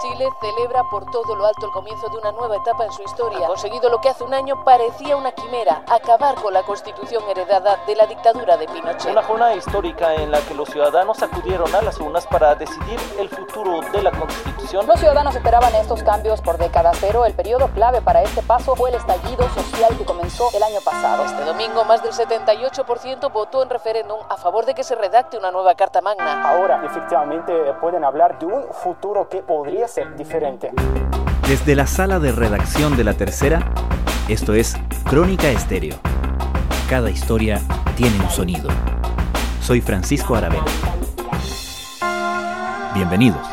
Chile celebra por todo lo alto el comienzo de una nueva etapa en su historia. Ha conseguido lo que hace un año parecía una quimera, acabar con la constitución heredada de la dictadura de Pinochet. Una jornada histórica en la que los ciudadanos acudieron a las urnas para decidir el futuro de la constitución. Los ciudadanos esperaban estos cambios por décadas, pero el periodo clave para este paso fue el estallido social que comenzó el año pasado. Este domingo más del 78% votó en referéndum a favor de que se redacte una nueva Carta Magna. Ahora efectivamente pueden hablar de un futuro que podría ser diferente. Desde la sala de redacción de la tercera, esto es Crónica Estéreo. Cada historia tiene un sonido. Soy Francisco Aravena. Bienvenidos.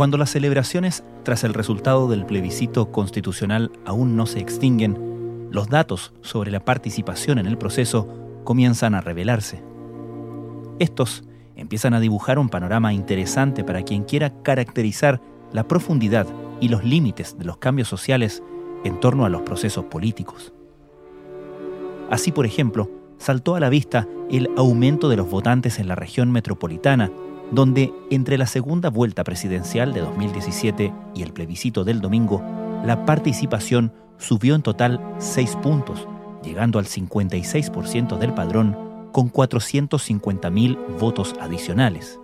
Cuando las celebraciones tras el resultado del plebiscito constitucional aún no se extinguen, los datos sobre la participación en el proceso comienzan a revelarse. Estos empiezan a dibujar un panorama interesante para quien quiera caracterizar la profundidad y los límites de los cambios sociales en torno a los procesos políticos. Así, por ejemplo, saltó a la vista el aumento de los votantes en la región metropolitana donde entre la segunda vuelta presidencial de 2017 y el plebiscito del domingo, la participación subió en total 6 puntos, llegando al 56% del padrón con 450.000 votos adicionales.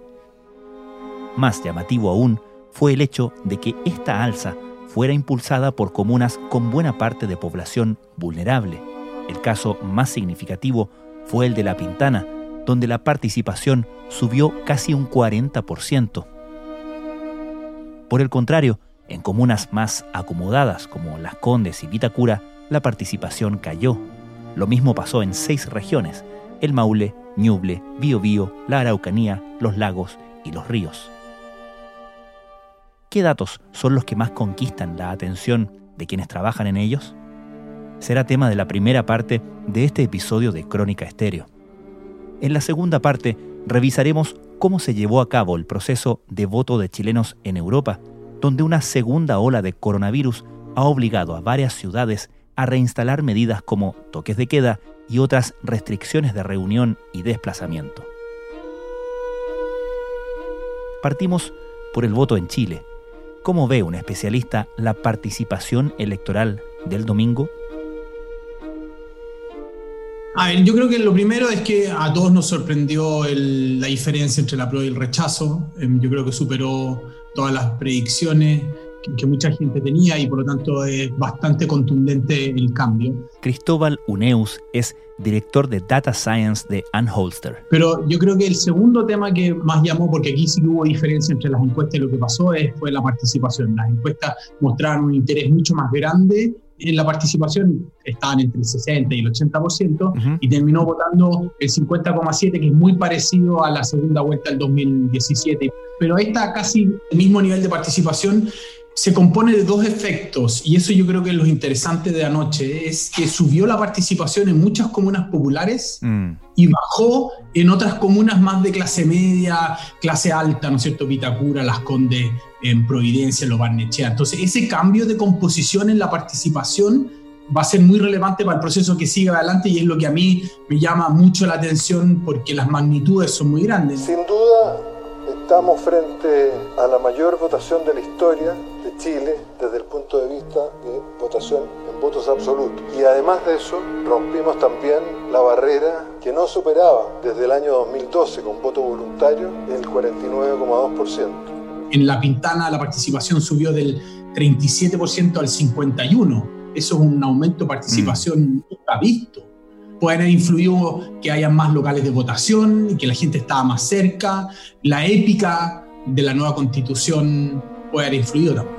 Más llamativo aún fue el hecho de que esta alza fuera impulsada por comunas con buena parte de población vulnerable. El caso más significativo fue el de La Pintana, donde la participación subió casi un 40%. Por el contrario, en comunas más acomodadas como Las Condes y Vitacura, la participación cayó. Lo mismo pasó en seis regiones, el Maule, Ñuble, Biobío, la Araucanía, los lagos y los ríos. ¿Qué datos son los que más conquistan la atención de quienes trabajan en ellos? Será tema de la primera parte de este episodio de Crónica Estéreo. En la segunda parte revisaremos cómo se llevó a cabo el proceso de voto de chilenos en Europa, donde una segunda ola de coronavirus ha obligado a varias ciudades a reinstalar medidas como toques de queda y otras restricciones de reunión y desplazamiento. Partimos por el voto en Chile. ¿Cómo ve un especialista la participación electoral del domingo? A ver, yo creo que lo primero es que a todos nos sorprendió la diferencia entre la prueba y el rechazo. Em, yo creo que superó todas las predicciones que, mucha gente tenía y por lo tanto es bastante contundente el cambio. Cristóbal Uneus es director de Data Science de Unholster. Pero yo creo que el segundo tema que más llamó, porque aquí sí hubo diferencia entre las encuestas y lo que pasó, es, fue la participación. Las encuestas mostraron un interés mucho más grande en la participación estaban entre el 60 y el 80% y terminó votando el 50,7, que es muy parecido a la segunda vuelta del 2017. Pero esta casi el mismo nivel de participación se compone de dos efectos y eso yo creo que es lo interesante de anoche, es que subió la participación en muchas comunas populares mm. y bajó en otras comunas más de clase media, clase alta, ¿no es cierto? Vitacura, Las Condes, en Providencia, Lo Barnechea. Entonces ese cambio de composición en la participación va a ser muy relevante para el proceso que sigue adelante y es lo que a mí me llama mucho la atención porque las magnitudes son muy grandes. Sin duda estamos frente a la mayor votación de la historia Chile desde el punto de vista de votación en votos absolutos. Y además de eso, rompimos también la barrera que no superaba desde el año 2012 con voto voluntario el 49,2%. En La Pintana la participación subió del 37% al 51%. Eso es un aumento de participación mm. nunca visto. Puede haber influido que haya más locales de votación y que la gente estaba más cerca. La épica de la nueva constitución puede haber influido también.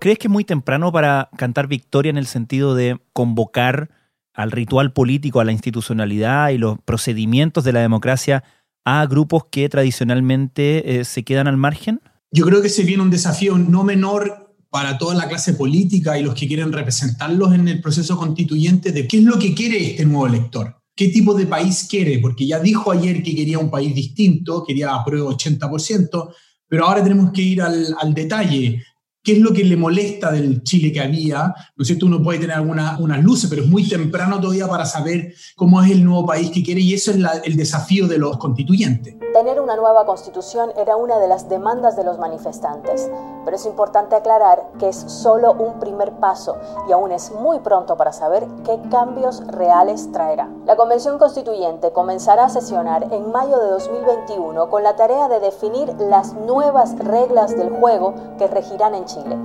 ¿Crees que es muy temprano para cantar victoria en el sentido de convocar al ritual político, a la institucionalidad y los procedimientos de la democracia a grupos que tradicionalmente eh, se quedan al margen? Yo creo que se viene un desafío no menor para toda la clase política y los que quieren representarlos en el proceso constituyente de qué es lo que quiere este nuevo elector. ¿Qué tipo de país quiere? Porque ya dijo ayer que quería un país distinto, quería apruebo 80%, pero ahora tenemos que ir al, al detalle qué es lo que le molesta del Chile que había, ¿no es cierto? Uno puede tener algunas luces, pero es muy temprano todavía para saber cómo es el nuevo país que quiere y eso es el desafío de los constituyentes. Tener una nueva constitución era una de las demandas de los manifestantes, pero es importante aclarar que es solo un primer paso y aún es muy pronto para saber qué cambios reales traerá. La Convención Constituyente comenzará a sesionar en mayo de 2021 con la tarea de definir las nuevas reglas del juego que regirán en Chile.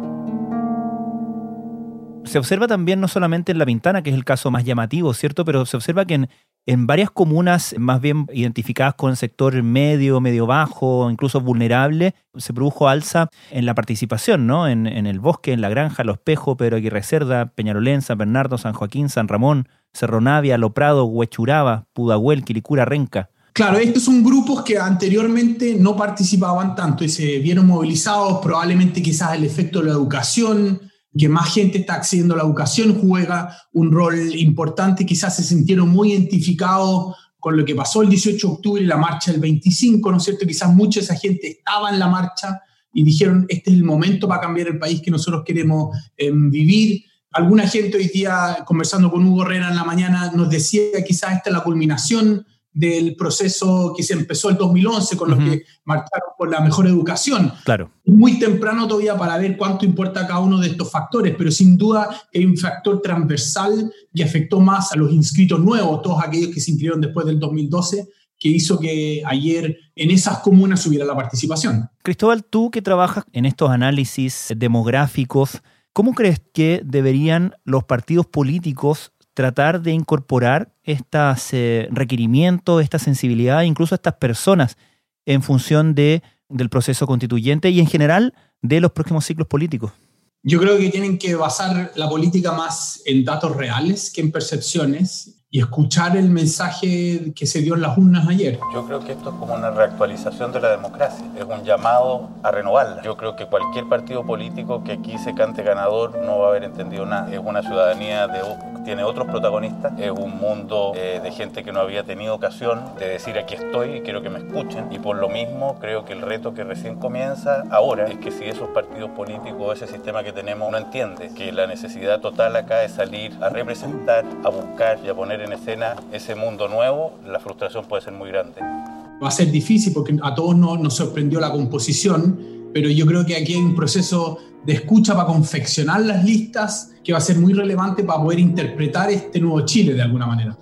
Se observa también no solamente en La Pintana, que es el caso más llamativo, ¿cierto? Pero se observa que en, en varias comunas, más bien identificadas con sector medio, medio bajo, incluso vulnerable, se produjo alza en la participación, ¿no? En, el bosque, en la granja, Los Pejos, Pedro Aguirre Cerda, Peñarolén, San Bernardo, San Joaquín, San Ramón, Cerro Navia, Loprado, Huechuraba, Pudahuel, Quilicura, Renca. Claro, estos son grupos que anteriormente no participaban tanto y se vieron movilizados, probablemente quizás el efecto de la educación, que más gente está accediendo a la educación, juega un rol importante, quizás se sintieron muy identificados con lo que pasó el 18 de octubre la marcha del 25, ¿no es cierto? Quizás mucha de esa gente estaba en la marcha y dijeron, este es el momento para cambiar el país que nosotros queremos em, vivir. Alguna gente hoy día, conversando con Hugo Herrera en la mañana, nos decía quizás esta es la culminación del proceso que se empezó el 2011 con los que marcharon por la mejor educación. Claro. Muy temprano todavía para ver cuánto importa cada uno de estos factores, pero sin duda hay un factor transversal que afectó más a los inscritos nuevos, todos aquellos que se inscribieron después del 2012 que hizo que ayer en esas comunas hubiera la participación. Cristóbal, tú que trabajas en estos análisis demográficos, ¿cómo crees que deberían los partidos políticos tratar de incorporar estos eh, requerimientos, esta sensibilidad, incluso a estas personas en función de, del proceso constituyente y en general de los próximos ciclos políticos? Yo creo que tienen que basar la política más en datos reales que en percepciones y escuchar el mensaje que se dio en las urnas ayer. Yo creo que esto es como una reactualización de la democracia, es un llamado a renovarla. Yo creo que cualquier partido político que aquí se cante ganador no va a haber entendido nada. Es una ciudadanía de tiene otros protagonistas, es un mundo eh, de gente que no había tenido ocasión de decir aquí estoy y quiero que me escuchen y por lo mismo creo que el reto que recién comienza ahora es que si esos partidos políticos, ese sistema que tenemos no entiende que la necesidad total acá es salir a representar, a buscar y a poner en escena ese mundo nuevo, la frustración puede ser muy grande. Va a ser difícil porque a todos nos, nos sorprendió la composición, pero yo creo que aquí hay un proceso de escucha para confeccionar las listas que va a ser muy relevante para poder interpretar este nuevo Chile de alguna manera.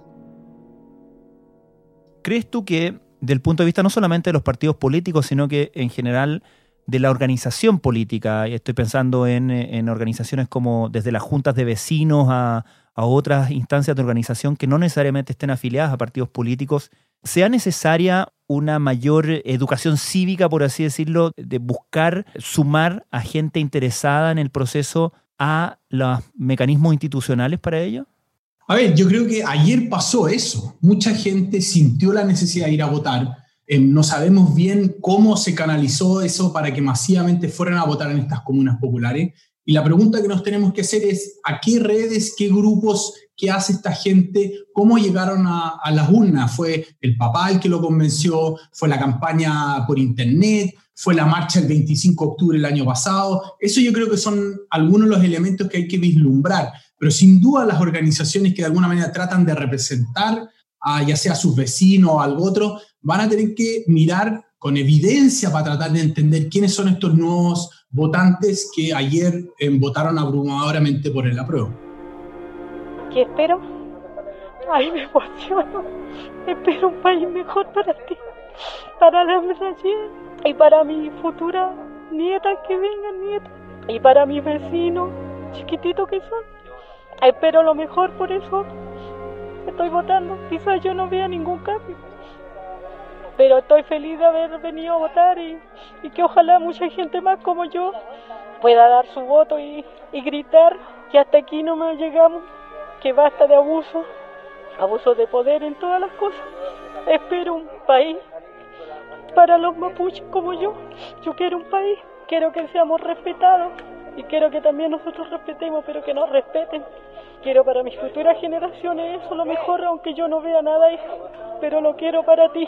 ¿Crees tú que, del punto de vista no solamente de los partidos políticos, sino que en general de la organización política, estoy pensando en, organizaciones como desde las juntas de vecinos a, a otras instancias de organización que no necesariamente estén afiliadas a partidos políticos, sea necesaria una mayor educación cívica, por así decirlo, de buscar sumar a gente interesada en el proceso a los mecanismos institucionales para ello? A ver, yo creo que ayer pasó eso. Mucha gente sintió la necesidad de ir a votar. Eh, no sabemos bien cómo se canalizó eso para que masivamente fueran a votar en estas comunas populares. Y la pregunta que nos tenemos que hacer es, ¿a qué redes, qué grupos, qué hace esta gente? ¿Cómo llegaron a, a las urnas? ¿Fue el papá el que lo convenció? ¿Fue la campaña por internet? fue la marcha el 25 de octubre del año pasado. Eso yo creo que son algunos de los elementos que hay que vislumbrar, pero sin duda las organizaciones que de alguna manera tratan de representar a ya sea a sus vecinos o algo otro, van a tener que mirar con evidencia para tratar de entender quiénes son estos nuevos votantes que ayer eh, votaron abrumadoramente por el apruebo. ¿Qué espero? Ay, me emociono. Espero un país mejor para ti, para la Brasil y para mi futura nieta que vengan, nieta, y para mis vecinos chiquititos que son. Espero lo mejor, por eso estoy votando. Quizás yo no vea ningún cambio, pero estoy feliz de haber venido a votar y, que ojalá mucha gente más como yo pueda dar su voto y, y gritar que hasta aquí no me llegamos, que basta de abuso, abuso de poder en todas las cosas. Espero un país para los mapuches como yo. Yo quiero un país, quiero que seamos respetados y quiero que también nosotros respetemos, pero que nos respeten. Quiero para mis futuras generaciones eso, lo mejor, aunque yo no vea nada, pero lo quiero para ti.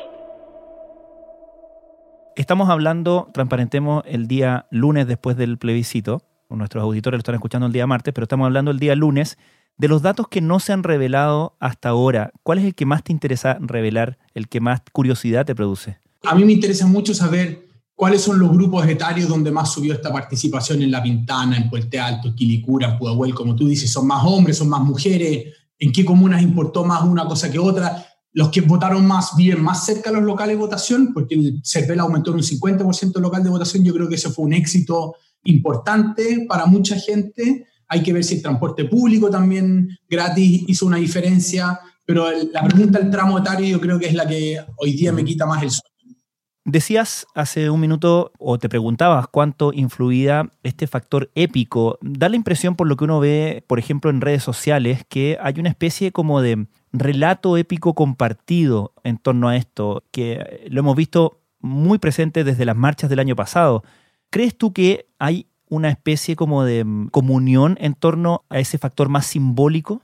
Estamos hablando, transparentemos, el día lunes después del plebiscito. Nuestros auditores lo están escuchando el día martes, pero estamos hablando el día lunes de los datos que no se han revelado hasta ahora. ¿Cuál es el que más te interesa revelar, el que más curiosidad te produce? A mí me interesa mucho saber cuáles son los grupos etarios donde más subió esta participación en La Pintana, en Puente Alto, Quilicura, en Pudahuel, como tú dices, son más hombres, son más mujeres, en qué comunas importó más una cosa que otra los que votaron más viven más cerca de los locales de votación, porque el CERVEL aumentó en un 50% el local de votación. Yo creo que ese fue un éxito importante para mucha gente. Hay que ver si el transporte público también gratis hizo una diferencia, pero la pregunta del tramo etario yo creo que es la que hoy día me quita más el sueño. Decías hace un minuto, o te preguntabas cuánto influía este factor épico. Da la impresión, por lo que uno ve, por ejemplo, en redes sociales, que hay una especie como de relato épico compartido en torno a esto, que lo hemos visto muy presente desde las marchas del año pasado. ¿Crees tú que hay una especie como de mm, comunión en torno a ese factor más simbólico?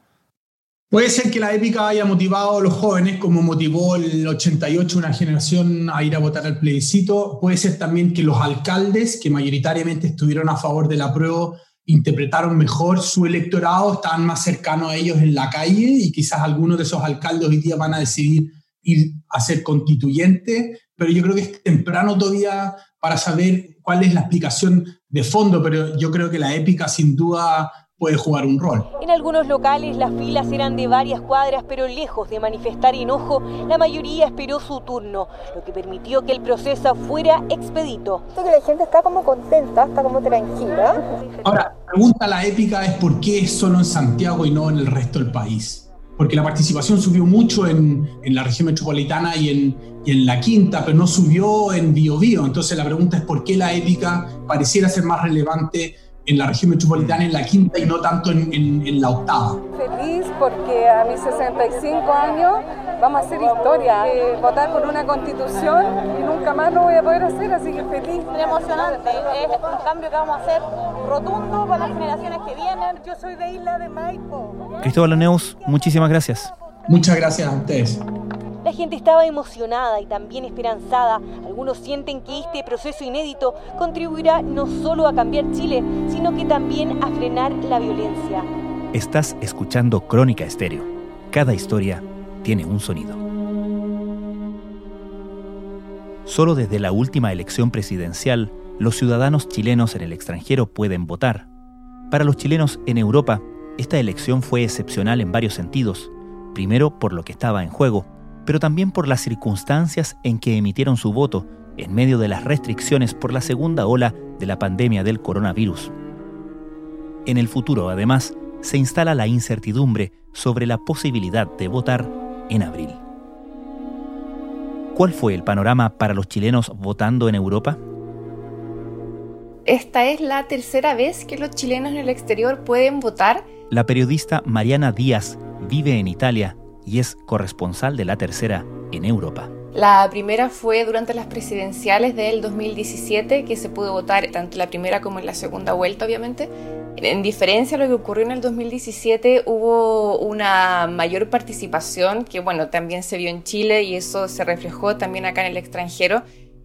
Puede ser que la épica haya motivado a los jóvenes, como motivó el 88 una generación a ir a votar al plebiscito. Puede ser también que los alcaldes, que mayoritariamente estuvieron a favor de la prueba, interpretaron mejor su electorado, estaban más cercanos a ellos en la calle y quizás algunos de esos alcaldes hoy día van a decidir ir a ser constituyente, pero yo creo que es temprano todavía para saber cuál es la explicación de fondo, pero yo creo que la épica sin duda puede jugar un rol. En algunos locales las filas eran de varias cuadras, pero lejos de manifestar enojo, la mayoría esperó su turno, lo que permitió que el proceso fuera expedito. Creo que la gente está como contenta, está como tranquila. Ahora, la pregunta la épica es por qué solo en Santiago y no en el resto del país. Porque la participación subió mucho en, en la región metropolitana y en, y en, la quinta, pero no subió en Biobío. Entonces la pregunta es por qué la épica pareciera ser más relevante en la región metropolitana en la quinta y no tanto en, en, la octava. Feliz porque a mis 65 años vamos a hacer historia, eh, votar por una constitución y nunca más lo voy a poder hacer, así que feliz. Muy emocionante, es un cambio que vamos a hacer rotundo para las generaciones que vienen. Yo soy de Isla de Maipo. Cristóbal Aneus, muchísimas gracias. Muchas gracias a ustedes. La gente estaba emocionada y también esperanzada. Algunos sienten que este proceso inédito contribuirá no solo a cambiar Chile, sino que también a frenar la violencia. Estás escuchando Crónica Estéreo. Cada historia tiene un sonido. Solo desde la última elección presidencial, los ciudadanos chilenos en el extranjero pueden votar. Para los chilenos en Europa, esta elección fue excepcional en varios sentidos. Primero por lo que estaba en juego, pero también por las circunstancias en que emitieron su voto en medio de las restricciones por la segunda ola de la pandemia del coronavirus. En el futuro, además, se instala la incertidumbre sobre la posibilidad de votar en abril. ¿Cuál fue el panorama para los chilenos votando en Europa? Esta es la tercera vez que los chilenos en el exterior pueden votar. La periodista Mariana Díaz vive en Italia y es corresponsal de la tercera en Europa. La primera fue durante las presidenciales del 2017, que se pudo votar tanto en la primera como en la segunda vuelta, obviamente. En diferencia a lo que ocurrió en el 2017, hubo una mayor participación, que bueno, también se vio en Chile y eso se reflejó también acá en el extranjero.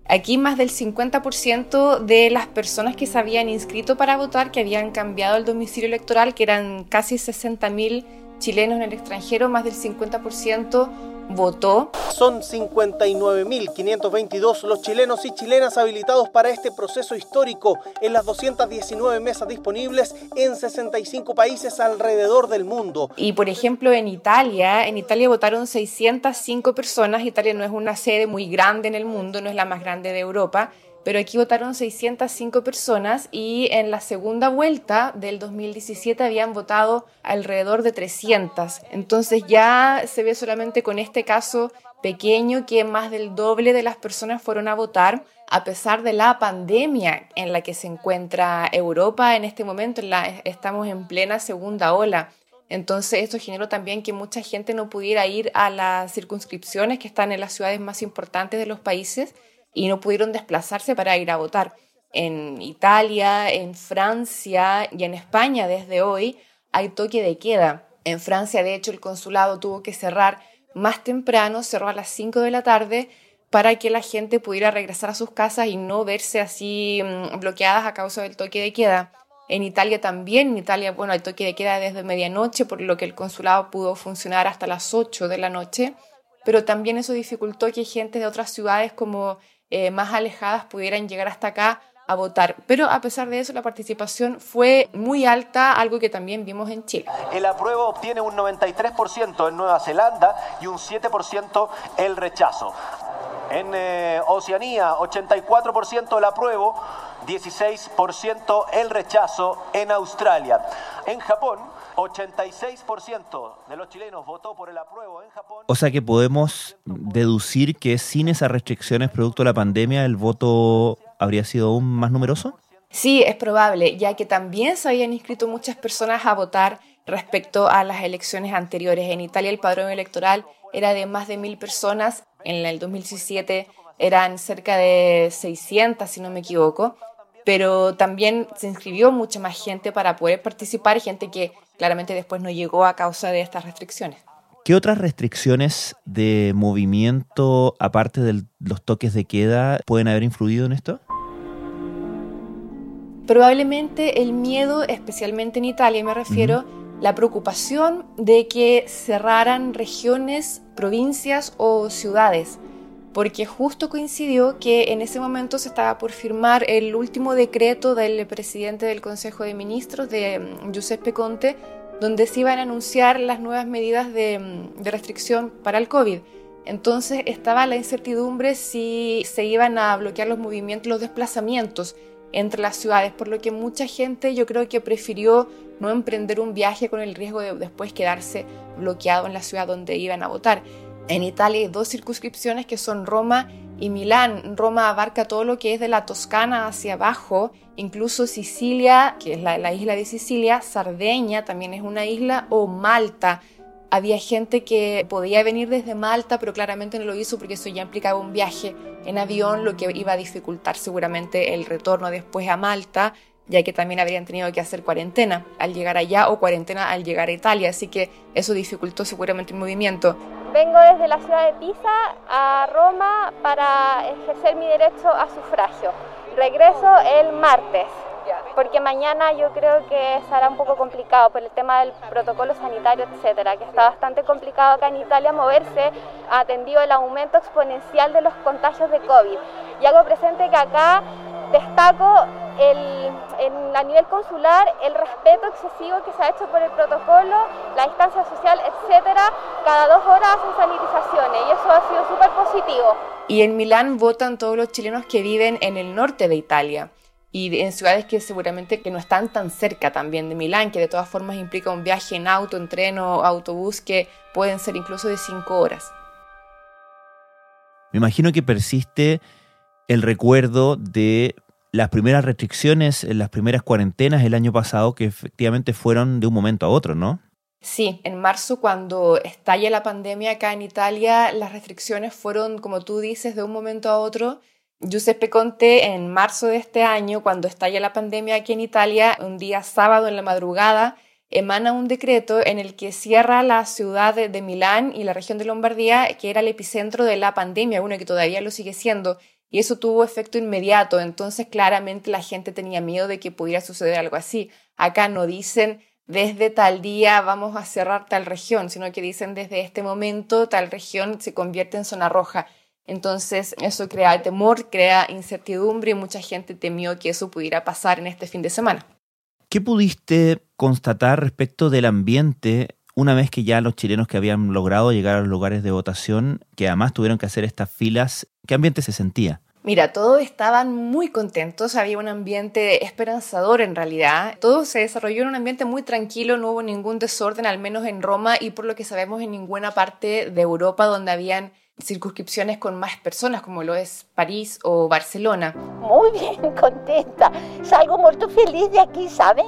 Aquí más del 50% de las personas que se habían inscrito para votar, que habían cambiado el domicilio electoral, que eran casi 60.000 chilenos en el extranjero, más del 50% votó. Son 59.522 los chilenos y chilenas habilitados para este proceso histórico en las 219 mesas disponibles en 65 países alrededor del mundo. Y por ejemplo en Italia, en Italia votaron 605 personas. Italia no es una sede muy grande en el mundo, no es la más grande de Europa pero aquí votaron 605 personas y en la segunda vuelta del 2017 habían votado alrededor de 300. Entonces ya se ve solamente con este caso pequeño que más del doble de las personas fueron a votar a pesar de la pandemia en la que se encuentra Europa en este momento. estamos en plena segunda ola. Entonces esto generó también que mucha gente no pudiera ir a las circunscripciones que están en las ciudades más importantes de los países y no pudieron desplazarse para ir a votar. En Italia, en Francia y en España desde hoy hay toque de queda. En Francia, de hecho, el consulado tuvo que cerrar más temprano, cerró a las 5 de la tarde para que la gente pudiera regresar a sus casas y no verse así mm, bloqueadas a causa del toque de queda. En Italia también, en Italia, bueno, hay toque de queda desde medianoche, por lo que el consulado pudo funcionar hasta las 8 de la noche, pero también eso dificultó que gente de otras ciudades como eh, más alejadas pudieran llegar hasta acá a votar. Pero a pesar de eso, la participación fue muy alta, algo que también vimos en Chile. El apruebo obtiene un 93% en Nueva Zelanda y un 7% el rechazo. En eh, Oceanía, 84% el apruebo, 16% el rechazo en Australia. En Japón, 86% de los chilenos votó por el apruebo en Japón. O sea que podemos deducir que sin esas restricciones producto de la pandemia el voto habría sido aún más numeroso. Sí, es probable, ya que también se habían inscrito muchas personas a votar respecto a las elecciones anteriores. En Italia el padrón electoral era de más de mil personas, en el 2017 eran cerca de 600, si no me equivoco, pero también se inscribió mucha más gente para poder participar, gente que claramente después no llegó a causa de estas restricciones. ¿Qué otras restricciones de movimiento, aparte de los toques de queda, pueden haber influido en esto? Probablemente el miedo, especialmente en Italia me refiero, la preocupación de que cerraran regiones, provincias o ciudades, porque justo coincidió que en ese momento se estaba por firmar el último decreto del presidente del Consejo de Ministros, de mm, Giuseppe Conte, donde se iban a anunciar las nuevas medidas de, mm, de, restricción para el COVID. Entonces estaba la incertidumbre si se iban a bloquear los movimientos, los desplazamientos entre las ciudades, por lo que mucha gente yo creo que prefirió no emprender un viaje con el riesgo de después quedarse bloqueado en la ciudad donde iban a votar. En Italia hay dos circunscripciones que son Roma y Milán. Roma abarca todo lo que es de la Toscana hacia abajo, incluso Sicilia, que es la, isla de Sicilia, Sardeña también es una isla, o Malta. Había gente que podía venir desde Malta, pero claramente no lo hizo porque eso ya implicaba un viaje en avión, lo que iba a dificultar seguramente el retorno después a Malta, ya que también habrían tenido que hacer cuarentena al llegar allá o cuarentena al llegar a Italia, así que eso dificultó seguramente el movimiento. Vengo desde la ciudad de Pisa a Roma para ejercer mi derecho a sufragio. Regreso el martes, porque mañana yo creo que será un poco complicado por el tema del protocolo sanitario, etcétera, que está bastante complicado acá en Italia moverse, atendido el aumento exponencial de los contagios de COVID. Y hago presente que acá destaco el, a nivel consular el respeto excesivo que se ha hecho por el protocolo, la distancia social, etcétera. Cada dos horas hacen sanitizaciones y eso ha sido súper positivo. Y en Milán votan todos los chilenos que viven en el norte de Italia y en ciudades que seguramente que no están tan cerca también de Milán, que de todas formas implica un viaje en auto, en tren o autobús que pueden ser incluso de cinco horas. Me imagino que persiste el recuerdo de las primeras restricciones, las primeras cuarentenas el año pasado, que efectivamente fueron de un momento a otro, ¿no? Sí, en marzo cuando estalla la pandemia acá en Italia, las restricciones fueron, como tú dices, de un momento a otro. Giuseppe Conte en marzo de este año, cuando estalla la pandemia aquí en Italia, un día sábado en la madrugada, emana un decreto en el que cierra la ciudad de, Milán y la región de Lombardía, que era el epicentro de la pandemia, uno que todavía lo sigue siendo, y eso tuvo efecto inmediato, entonces claramente la gente tenía miedo de que pudiera suceder algo así. Acá no dicen desde tal día vamos a cerrar tal región, sino que dicen desde este momento tal región se convierte en zona roja. Entonces eso crea temor, crea incertidumbre y mucha gente temió que eso pudiera pasar en este fin de semana. ¿Qué pudiste constatar respecto del ambiente una vez que ya los chilenos que habían logrado llegar a los lugares de votación, que además tuvieron que hacer estas filas, ¿qué ambiente se sentía? Mira, todos estaban muy contentos, había un ambiente esperanzador en realidad. Todo se desarrolló en un ambiente muy tranquilo, no hubo ningún desorden, al menos en Roma y por lo que sabemos en ninguna parte de Europa donde habían circunscripciones con más personas, como lo es París o Barcelona. Muy bien, contenta. Salgo muy feliz de aquí, ¿sabes?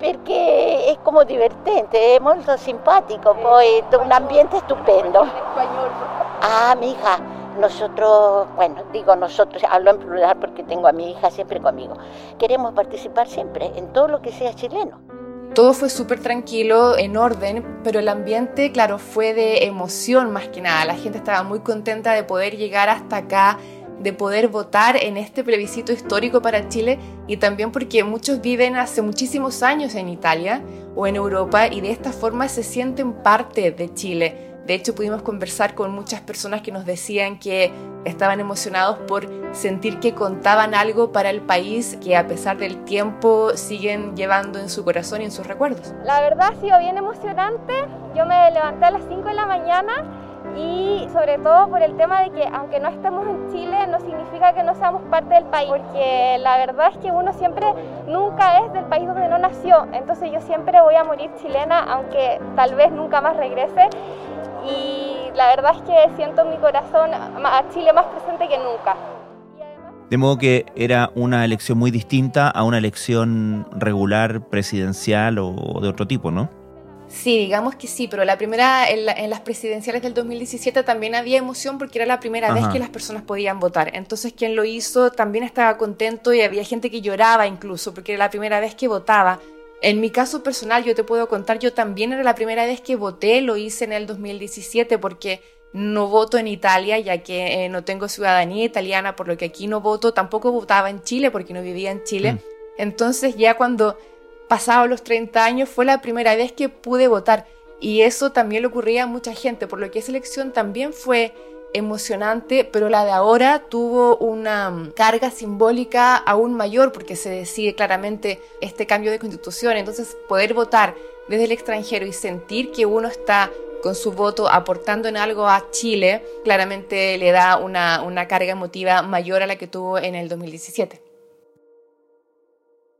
Porque es como divertente, es muy simpático, pues un ambiente estupendo. Ah, mi hija nosotros, bueno, digo nosotros, hablo en plural porque tengo a mi hija siempre conmigo, queremos participar siempre en todo lo que sea chileno. Todo fue súper tranquilo, en orden, pero el ambiente, claro, fue de emoción más que nada. La gente estaba muy contenta de poder llegar hasta acá, de poder votar en este plebiscito histórico para Chile y también porque muchos viven hace muchísimos años en Italia o en Europa y de esta forma se sienten parte de Chile de hecho, pudimos conversar con muchas personas que nos decían que estaban emocionados por sentir que contaban algo para el país que a pesar del tiempo siguen llevando en su corazón y en sus recuerdos. La verdad ha sido bien emocionante. Yo me levanté a las 5 de la mañana y sobre todo por el tema de que aunque no estemos en Chile no significa que no seamos parte del país, porque la verdad es que uno siempre nunca es del país donde no nació, entonces yo siempre voy a morir chilena aunque tal vez nunca más regrese y la verdad es que siento en mi corazón a Chile más presente que nunca. De modo que era una elección muy distinta a una elección regular presidencial o de otro tipo, ¿no? Sí, digamos que sí, pero la primera, en, las presidenciales del 2017 también había emoción porque era la primera vez que las personas podían votar. Entonces quien lo hizo también estaba contento y había gente que lloraba incluso porque era la primera vez que votaba. En mi caso personal, yo te puedo contar, yo también era la primera vez que voté, lo hice en el 2017 porque no voto en Italia, ya que eh, no tengo ciudadanía italiana, por lo que aquí no voto, tampoco votaba en Chile porque no vivía en Chile. Mm. Entonces ya cuando pasaba los 30 años fue la primera vez que pude votar y eso también le ocurría a mucha gente, por lo que esa elección también fue emocionante, pero la de ahora tuvo una mm, carga simbólica aún mayor porque se decide claramente este cambio de constitución. Entonces, poder votar desde el extranjero y sentir que uno está con su voto aportando en algo a Chile, claramente le da una, una carga emotiva mayor a la que tuvo en el 2017.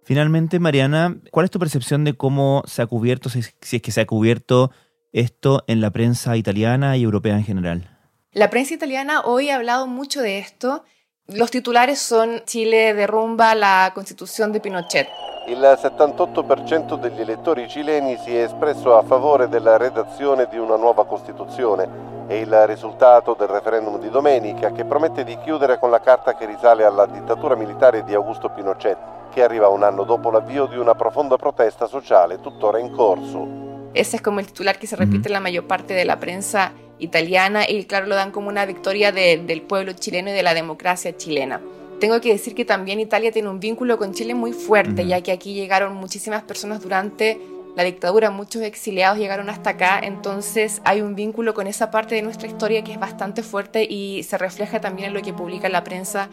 Finalmente, Mariana, ¿cuál es tu percepción de cómo se ha cubierto, si es que se ha cubierto esto en la prensa italiana y europea en general? La prensa italiana hoy ha hablado mucho de esto. Los titulares son Chile derrumba la constitución de Pinochet. Il 78% degli elettori cileni si è espresso a favore della redazione di una nuova Costituzione. È il risultato del referendum di domenica che promette di chiudere con la carta che risale alla dittatura militare di Augusto Pinochet, che arriva un anno dopo l'avvio di una profonda protesta sociale tuttora in corso. Ese es como el titular que se repite en la mayor parte de la prensa italiana y claro, lo dan como una victoria del pueblo chileno y de la democracia chilena. Tengo que decir que también Italia tiene un vínculo con Chile muy fuerte, ya que aquí llegaron muchísimas personas durante la dictadura, muchos exiliados llegaron hasta acá, entonces hay un vínculo con esa parte de nuestra historia que es bastante fuerte y se refleja también en lo que publica la prensa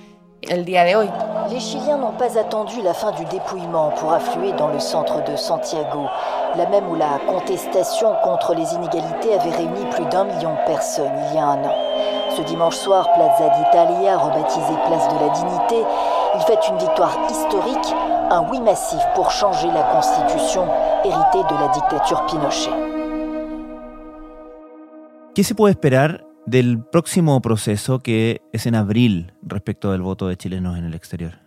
el día de hoy. Les Chiliens n'ont pas attendu la fin du dépouillement pour affluer dans le centre de Santiago, la même où la contestation contre les inégalités avait réuni plus d'un million de personnes il y a un an. Ce dimanche soir, Plaza d'Italia, rebaptisée Place de la Dignité, il fait une victoire historique, un oui massif pour changer la constitution héritée de la dictature Pinochet. Qu'est-ce se puede esperar del próximo proceso que es en abril respecto del voto de chilenos en el exterior?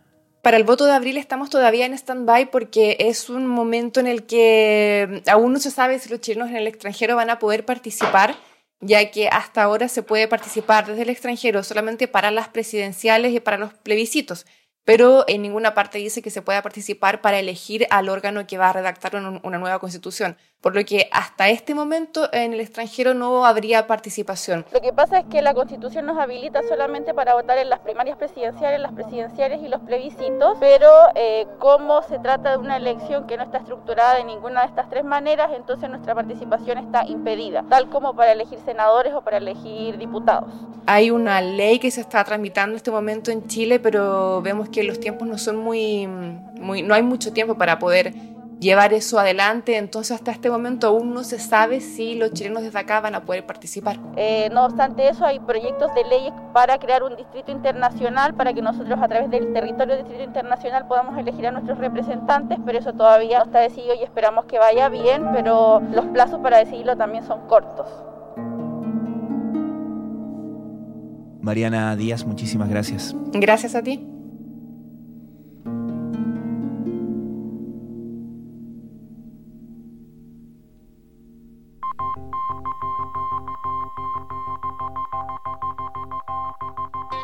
Para el voto de abril estamos todavía en stand-by porque es un momento en el que aún no se sabe si los chilenos en el extranjero van a poder participar, ya que hasta ahora se puede participar desde el extranjero solamente para las presidenciales y para los plebiscitos pero en ninguna parte dice que se pueda participar para elegir al órgano que va a redactar una nueva constitución. Por lo que hasta este momento en el extranjero no habría participación. Lo que pasa es que la constitución nos habilita solamente para votar en las primarias presidenciales, las presidenciales y los plebiscitos, pero eh, como se trata de una elección que no está estructurada de ninguna de estas tres maneras, entonces nuestra participación está impedida, tal como para elegir senadores o para elegir diputados. Hay una ley que se está tramitando en este momento en Chile, pero vemos que los tiempos no son muy, muy, no hay mucho tiempo para poder llevar eso adelante, entonces hasta este momento aún no se sabe si los chilenos desde acá van a poder participar. Eh, no obstante eso, hay proyectos de leyes para crear un distrito internacional para que nosotros a través del territorio del distrito internacional podamos elegir a nuestros representantes, pero eso todavía no está decidido y esperamos que vaya bien, pero los plazos para decidirlo también son cortos. Mariana Díaz, muchísimas gracias. Gracias a ti.